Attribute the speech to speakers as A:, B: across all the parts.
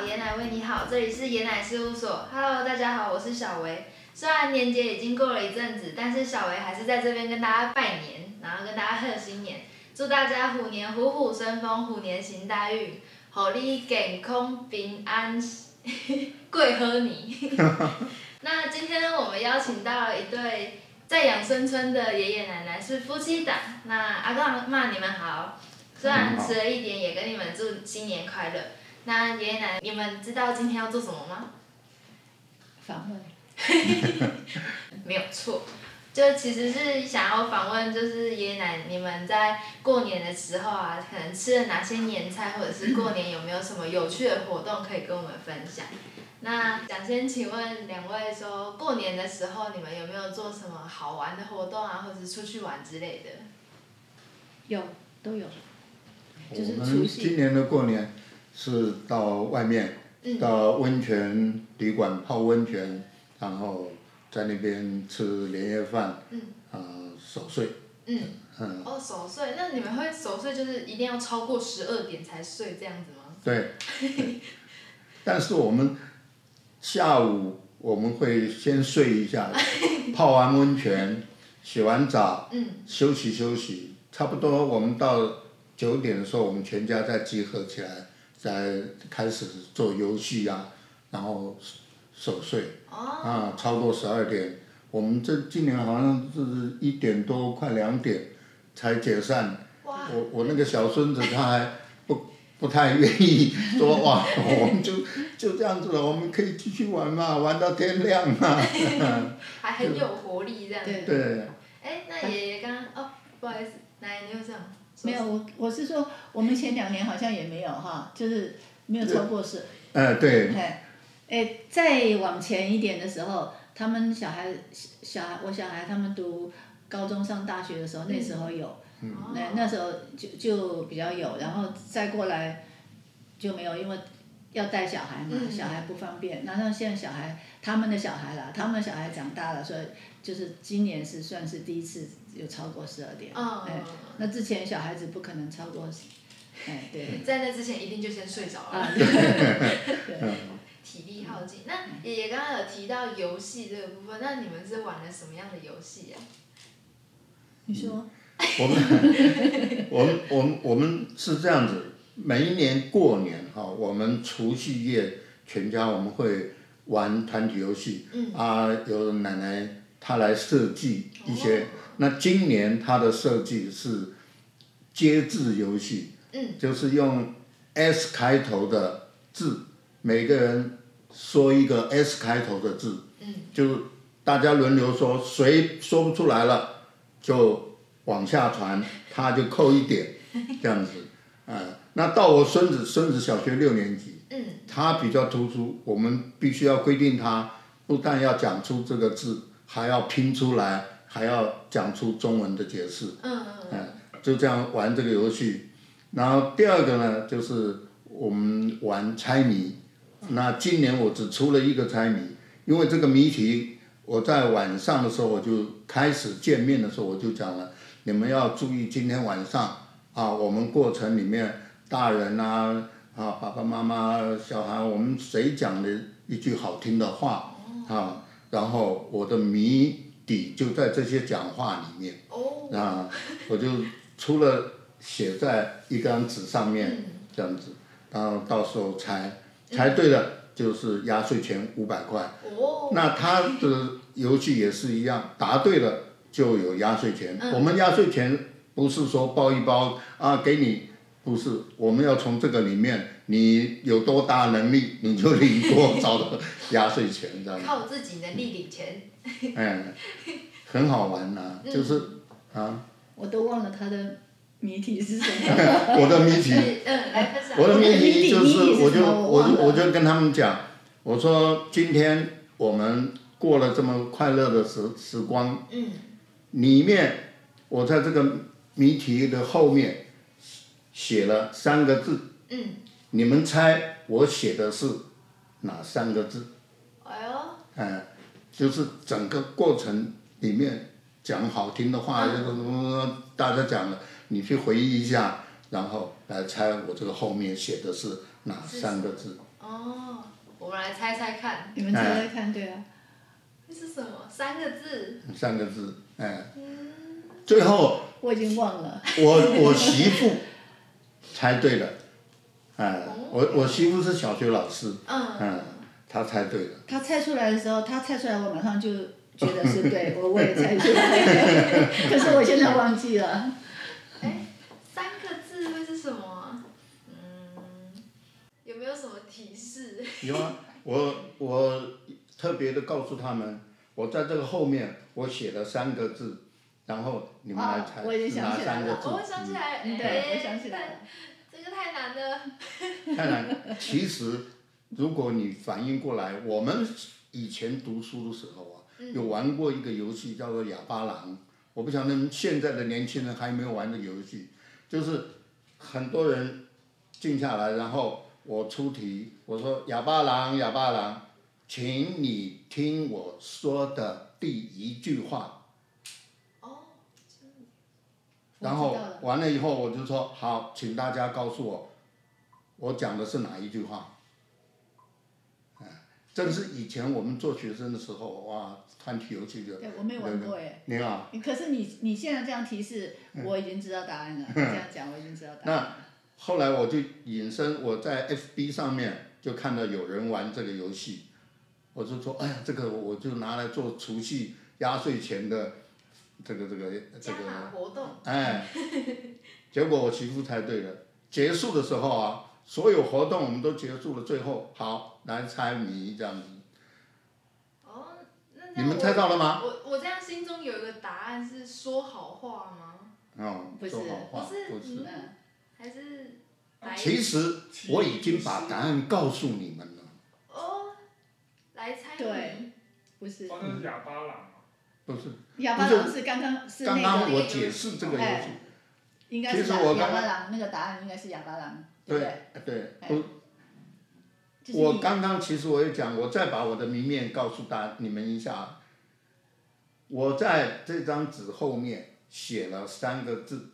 A: 好，爷奶为你好，这里是爷奶事务所。Hello，大家好，我是小维。虽然年节已经过了一阵子，但是小维还是在这边跟大家拜年，然后跟大家贺新年，祝大家虎年虎虎生风，虎年行大运，虎力健康平安，贵喝你。那今天呢，我们邀请到了一对在养生村的爷爷奶奶，是夫妻档。那阿公阿妈你们好，虽然迟了一点，也跟你们祝新年快乐。那爷爷奶奶，你们知道今天要做什么吗？
B: 访问。
A: 没有错，就其实是想要访问，就是爷爷奶奶，你们在过年的时候啊，可能吃了哪些年菜，或者是过年有没有什么有趣的活动可以跟我们分享？那想先请问两位，说过年的时候你们有没有做什么好玩的活动啊，或者是出去玩之类的？
B: 有，都有。就
C: 是除夕。今年的过年是到外面，到温泉旅馆泡温泉。然后在那边吃年夜饭，啊守岁。
A: 嗯。嗯。哦，守岁，那你们会守岁就是一定要超过十二点才睡这样子吗？
C: 对。但是我们下午我们会先睡一下，泡完温泉，洗完澡，休息休息，差不多我们到九点的时候，我们全家再集合起来，再开始做游戏啊，然后。守岁，啊，超过十二点，我们这今年好像是一点多快两点才解散。我我那个小孙子他还不不太愿意说哇，我们就就这样子了，我们可以继续玩嘛，玩到天亮嘛。
A: 还很有活力这样。
C: 子。对。
A: 哎，那爷爷刚刚哦，不好意思，奶奶你又这样？
B: 没有，我我是说，我们前两年好像也没有哈，就是没有超过是。
C: 哎，对。
B: 哎，再往前一点的时候，他们小孩小孩我小孩他们读高中上大学的时候，那时候有，那那时候就就比较有，然后再过来就没有，因为要带小孩嘛，小孩不方便。然后现在小孩他们的小孩了，他们的小孩长大了，所以就是今年是算是第一次有超过十二点。哎，那之前小孩子不可能超过，哎对。
A: 在那之前一定就先睡着了。对。体力耗尽。那爷爷刚刚有提到游戏这个部分，那你们是玩了什么样的游戏呀？
B: 你说。
C: 我们我们我们我们是这样子，每一年过年哈，我们除夕夜全家我们会玩团体游戏。嗯。啊，有奶奶她来设计一些，那今年她的设计是接字游戏。嗯。就是用 S 开头的字。每个人说一个 S 开头的字，嗯就大家轮流说，谁说不出来了，就往下传，他就扣一点，这样子，啊，那到我孙子，孙子小学六年级，嗯他比较突出，我们必须要规定他，不但要讲出这个字，还要拼出来，还要讲出中文的解释，嗯嗯就这样玩这个游戏，然后第二个呢，就是我们玩猜谜。那今年我只出了一个猜谜，因为这个谜题，我在晚上的时候我就开始见面的时候我就讲了，你们要注意今天晚上啊，我们过程里面大人啊啊爸爸妈妈小孩，我们谁讲的一句好听的话啊，然后我的谜底就在这些讲话里面，啊，我就出了写在一张纸上面这样子，然后到时候猜。猜对了就是压岁钱五百块，那他的游戏也是一样，答对了就有压岁钱。我们压岁钱不是说包一包啊给你，不是，我们要从这个里面，你有多大能力你就领多少的压岁钱，这样。
A: 靠自己能力领钱。
C: 哎，很好玩呐，就是啊。
B: 我都忘了他的。谜题是什么？
C: 我的谜题，我的谜题就是，我就我就我就跟他们讲，我说今天我们过了这么快乐的时时光，里面我在这个谜题的后面写了三个字，你们猜我写的是哪三个字？哎呦！哎，就是整个过程里面讲好听的话，大家讲了。你去回忆一下，然后来猜我这个后面写的是哪三个字？
A: 哦，我们来猜猜看，
B: 你们猜猜看，对啊。
A: 这是什么？三个字。
C: 三个字，哎。最后。
B: 我已经忘了。
C: 我我媳妇 猜对了，哎，我我媳妇是小学老师，嗯，她猜对了。
B: 她猜出来的时候，她猜出来，我马上就觉得是对，我我也猜出来，可是我现在忘记了。
A: 哎，三个字会是什么？嗯，有没有什么提示？
C: 有啊，我我特别的告诉他们，我在这个后面我写了三个字。然后你们来猜是哪三个字？
A: 我想起来，
B: 对，我想起来了。
A: 这个太难了。
C: 太难。其实，如果你反应过来，我们以前读书的时候啊，有玩过一个游戏叫做哑巴狼。我不晓得现在的年轻人还有没有玩这个游戏，就是很多人静下来，然后我出题，我说哑巴狼，哑巴狼，请你听我说的第一句话。然后完了以后，我就说好，请大家告诉我，我讲的是哪一句话？哎，这是以前我们做学生的时候，哇，团体游戏就。
B: 对，我没玩过哎。
C: 你好。
B: 可是你你现在这样提示，我已经知道答案了。这样讲，我已经知道答案。
C: 那后来我就引申，我在 FB 上面就看到有人玩这个游戏，我就说，哎呀，这个我就拿来做除夕压岁钱的。这个这个这个活动，哎，结果我媳妇猜对了。结束的时候啊，所有活动我们都结束了，最后好来猜谜这样子。
A: 哦，那
C: 你们猜到了吗？
A: 我我这样心中有一个答案是说好话吗？
C: 哦，说好话
A: 不是，还是。
C: 其实我已经把答案告诉你们了。
A: 哦，来猜
B: 对，不是。
D: 哦，那是哑巴狼。
C: 不是，
B: 哑巴狼是刚刚是那个。
C: 刚刚我解释这个游戏。
B: 应该是哑巴狼，那个答案应该是哑巴狼，对
C: 对？对，我刚刚其实我也讲，我再把我的谜面告诉大你们一下。我在这张纸后面写了三个字，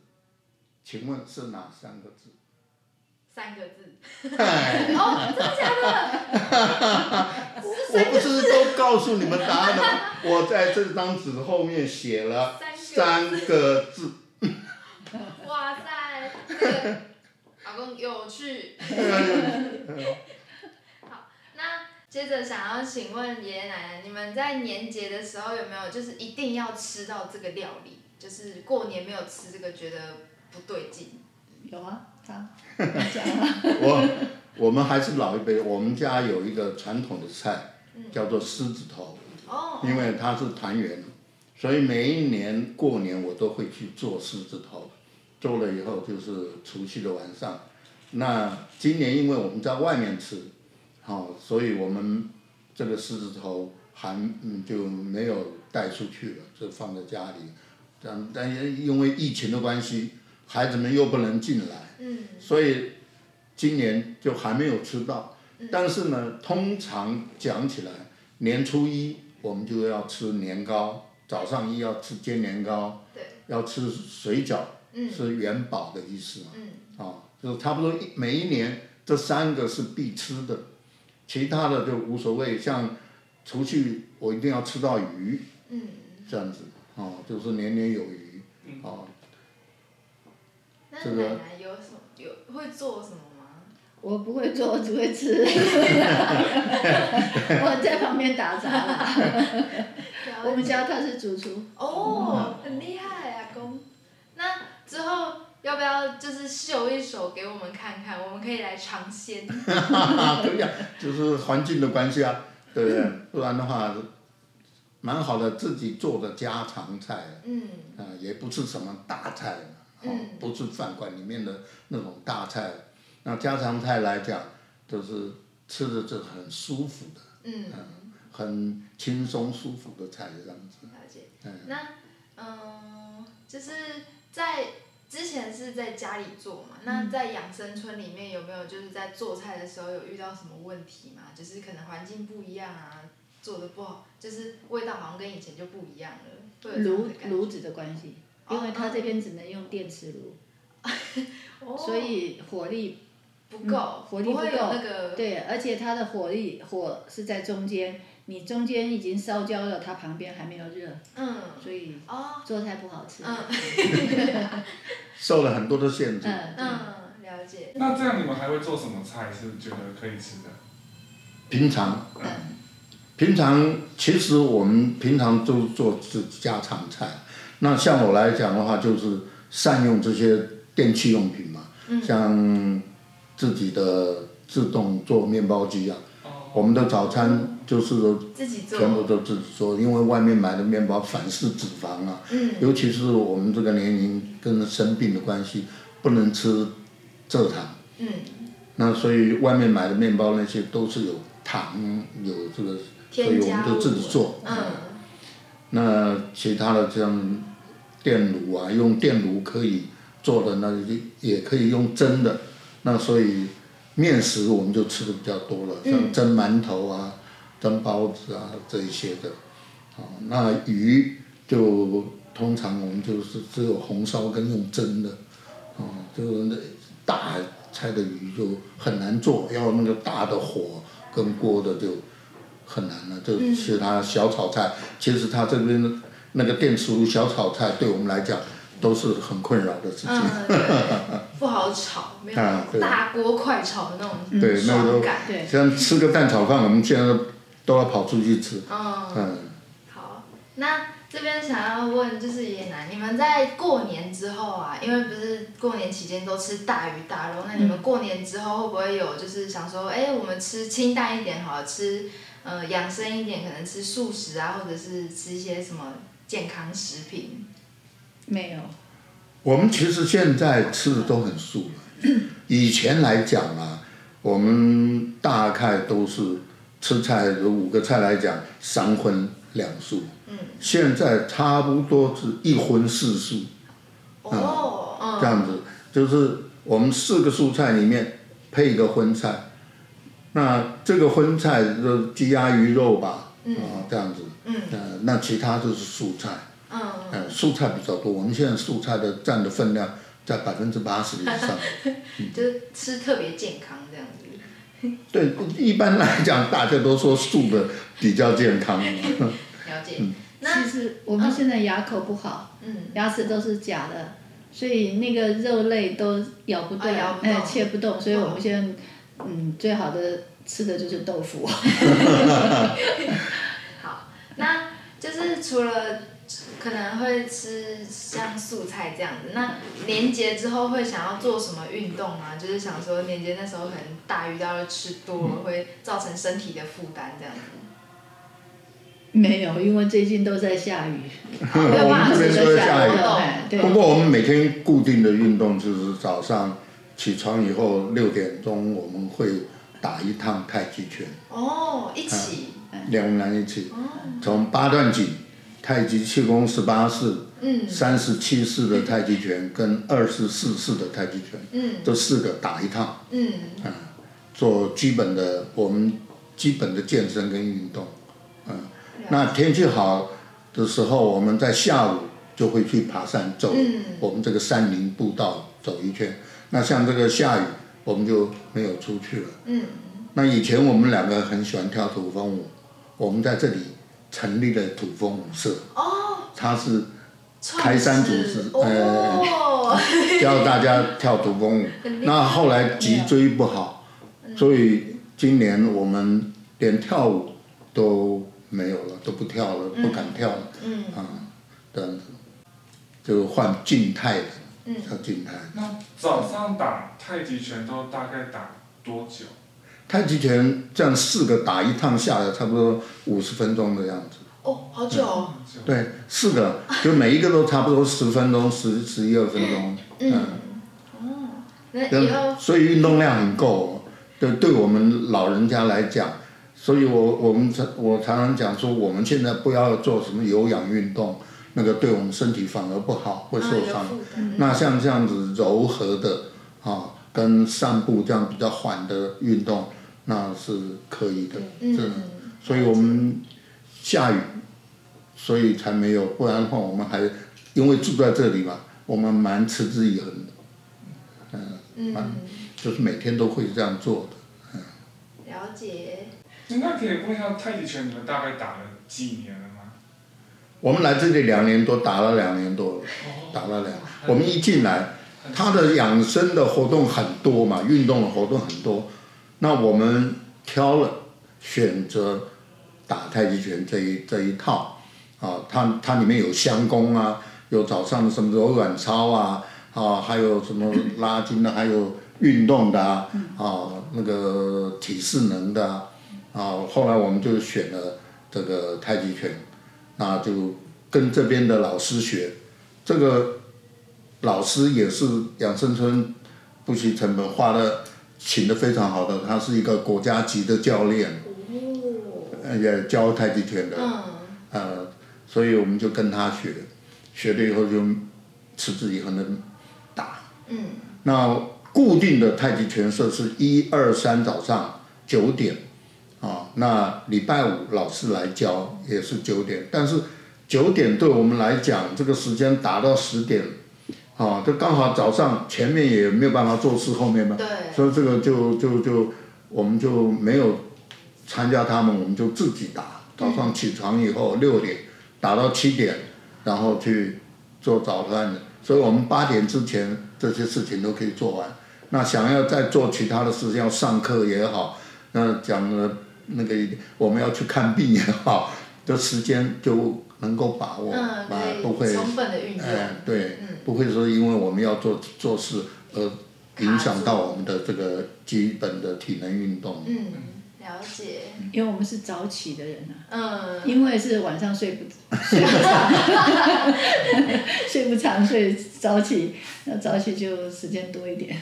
C: 请问是哪三个字？
A: 三个字。哦，真的假的？
C: 我不是都告诉你们答案了吗？我在这张纸后面写了三个字。
A: 哇塞，这个老公有趣。好，那接着想要请问爷爷奶奶，你们在年节的时候有没有就是一定要吃到这个料理？就是过年没有吃这个，觉得不对劲。
B: 有啊，他
C: 我我们还是老一辈，我们家有一个传统的菜。叫做狮子头，哦因为它是团圆，所以每一年过年我都会去做狮子头，做了以后就是除夕的晚上。那今年因为我们在外面吃，好，所以我们这个狮子头还嗯就没有带出去了，就放在家里。但但因为疫情的关系，孩子们又不能进来，所以今年就还没有吃到。但是呢，通常讲起来，年初一我们就要吃年糕，早上一要吃煎年糕，要吃水饺，是元宝的意思嘛？啊，就是差不多一每一年这三个是必吃的，其他的就无所谓。像除去我一定要吃到鱼，这样子，哦，就是年年有余，哦。
A: 那奶奶有什么有会做什么吗？
B: 我不会做，我只会吃。我在旁边打杂。我们家他是主厨。
A: 哦，很厉害之后要不要就是秀一手给我们看看？我们可以来尝鲜。
C: 对呀，就是环境的关系啊，对不对？不然的话，蛮好的，自己做的家常菜。嗯。啊，也不是什么大菜，哦，不是饭馆里面的那种大菜。那家常菜来讲，就是吃的是很舒服的，嗯，很轻松舒服的菜这样子。
A: 了解。嗯那嗯，就是在之前是在家里做嘛，那在养生村里面有没有就是在做菜的时候有遇到什么问题嘛？就是可能环境不一样啊，做的不好，就是味道好像跟以前就不一样了。
B: 炉炉子的关系，因为它这边只能用电磁炉，所以火力。
A: 不够，
B: 火力不够
A: 那个，
B: 对，而且它的火力火是在中间，你中间已经烧焦了，它旁边还没有热，
A: 嗯，
B: 所以
A: 哦，
B: 做菜不好吃。
A: 嗯
C: 受了很多的限制。
B: 嗯，
A: 嗯，了解，
D: 那这样你们还会做什么菜是觉得可以吃的？
C: 平常，
B: 嗯
C: 平常其实我们平常都做是家常菜。那像我来讲的话，就是善用这些电器用品嘛，像自己的自动做面包机啊。我们的早餐就是说全部都自己做，因为外面买的面包反式脂肪啊，尤其是我们这个年龄跟生病的关系，不能吃蔗糖。
A: 嗯，
C: 那所以外面买的面包那些都是有糖，有这个，所以我们就自己做。
A: 嗯，
C: 那其他的像电炉啊，用电炉可以做的，那就也可以用蒸的。那所以面食我们就吃的比较多了，像蒸馒头啊、蒸包子啊这一些的。啊，那鱼就通常我们就是只有红烧跟用蒸的。哦，就是那大菜的鱼就很难做，要那个大的火跟锅的就很难了。就其他小炒菜，其实他这边的那个电磁炉小炒菜，对我们来讲都是很困扰的事情。
A: 不好炒，没有大锅快炒的那种
C: 对，那
B: 对，
C: 像吃个蛋炒饭，我们现在都要跑出去吃。
A: 嗯。
C: 嗯，
A: 好，那这边想要问就是爷爷奶奶，你们在过年之后啊，因为不是过年期间都吃大鱼大肉，那你们过年之后会不会有就是想说，哎、我们吃清淡一点好了，吃呃养生一点，可能吃素食啊，或者是吃一些什么健康食品？
B: 没有，
C: 我们其实现在吃的都很素了。以前来讲啊，我们大概都是吃菜，有五个菜来讲，三荤两素。
A: 嗯。
C: 现在差不多是一荤四素。
A: 哦，嗯，
C: 这样子，就是我们四个蔬菜里面配一个荤菜，那这个荤菜就鸡鸭鱼肉吧，啊、这样子，
A: 嗯，
C: 呃，那其他就是蔬菜，
A: 嗯，
C: 呃，蔬菜比较多，我们现在蔬菜的占的分量在百分之八十以上，
A: 就是吃特别健康这样子。
C: 对，一般来讲大家都说素的比较健康，
A: 了解。那
B: 其实我们现在牙口不好，
A: 嗯，
B: 牙齿都是假的，所以那个肉类都咬不动，
A: 啊咬不动。
B: 哎，切不动，所以我们现在嗯最好的吃的就是豆腐。
A: 好，那就是除了可能会吃像素菜这样子，那年节之后会想要做什么运动吗？就是想说年节那时候可能大鱼大肉吃多了，会造成身体的负担这样子。
B: 没有，因为最近都在下雨，
A: 没有
C: 我
A: 办法
C: 们这边都在下雨不过我们每天固定的运动就是早上起床以后六点钟我们会打一趟太极拳，
A: 哦，一起。
C: 两个人一起，
A: 哦。
C: 从八段锦、太极气功十八式、
A: 嗯
C: 三十七式的太极拳跟二十四式的太极拳，
A: 嗯
C: 这四个打一趟，
A: 嗯
C: 做基本的我们基本的健身跟运动。嗯，那天气好的时候，我们在下午就会去爬山走
A: 嗯
C: 我们这个山林步道走一圈。那像这个下雨，我们就没有出去了。
A: 嗯
C: 那以前我们两个很喜欢跳土风舞，我们在这里成立了土风舞社，
A: 哦，
C: 他是开山祖
A: 始
C: 师
A: 呃，
C: 教大家跳土风舞。那后来脊椎不好，所以今年我们连跳舞都没有了，都不跳了，不敢跳了，
A: 嗯。
C: 啊，这样子，就换静态的，
A: 嗯。
C: 叫静态。
D: 那。早上打太极拳都大概打多久？
C: 太极拳这样四个打一趟下来，差不多五十分钟的样子。
A: 哦，好久哦。
C: 对，四个，就每一个都差不多十分钟，十十一二分钟。
A: 嗯，哦，那以后
C: 嗯，所以运动量很够，对，对我们老人家来讲，所以我我们常我常常讲说，我们现在不要做什么有氧运动，那个对我们身体反而不好，会受伤。那像这样子柔和的啊，跟散步这样比较缓的运动，那是可以的。
A: 嗯
C: 是，所以我们下雨，所以才没有，不然的话我们还因为住在这里嘛，我们蛮持之以恒的。
A: 嗯，
C: 就是每天都会这样做的。
A: 嗯了解。
D: 那可以问一下太极拳，你们大概打了几年了吗？
C: 我们来这里两年多，打了两年多了，打了两。我们一进来，他的养生的活动很多嘛，运动的活动很多，那我们挑了选择打太极拳这一这一套，啊，它它里面有相功啊，有早上的什么柔软操啊，啊，还有什么拉筋的，还有运动的啊，啊，那个体适能的啊，啊，后来我们就选了这个太极拳，那就跟这边的老师学，这个老师也是养生村不惜成本花的请的非常好的，他是一个国家级的教练，呃也教太极拳的，
A: 嗯，
C: 呃，所以我们就跟他学，学了以后就持之以恒的打。
A: 嗯，
C: 那固定的太极拳社是一二三早上九点，啊，那礼拜五老师来教也是九点，但是九点对我们来讲，这个时间打到十点，啊，就刚好早上前面也没有办法做事，后面嘛，
A: 对，
C: 所以这个就就就我们就没有参加他们，我们就自己打。早上起床以后六点打到七点，然后去做早饭，所以我们八点之前这些事情都可以做完。那想要再做其他的事情，要上课也好，那讲的那个我们要去看病也好，这时间就能够把握，
A: 嗯，
C: 啊，不会，
A: 充分的运用。
C: 哎，对，
A: 嗯
C: 不会说因为我们要做做事而影响到我们的这个基本的体能运动。
A: 嗯，了解。
B: 因为我们是早起的人啊，
A: 嗯，
B: 因为是晚上睡不睡不长，睡不长，睡早起，那早起就时间多一点。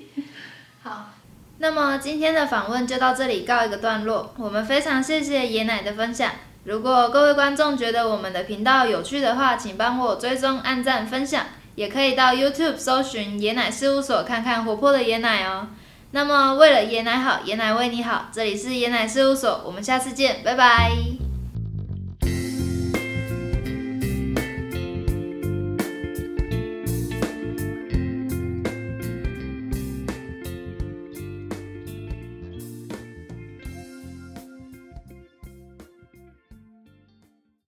A: 好。那么今天的访问就到这里告一个段落。我们非常谢谢爷奶的分享。如果各位观众觉得我们的频道有趣的话，请帮我追踪、按赞、分享，也可以到 YouTube 搜寻爷奶事务所看看活泼的爷奶哦。那么为了爷奶好，爷奶为你好，这里是爷奶事务所，我们下次见，拜拜。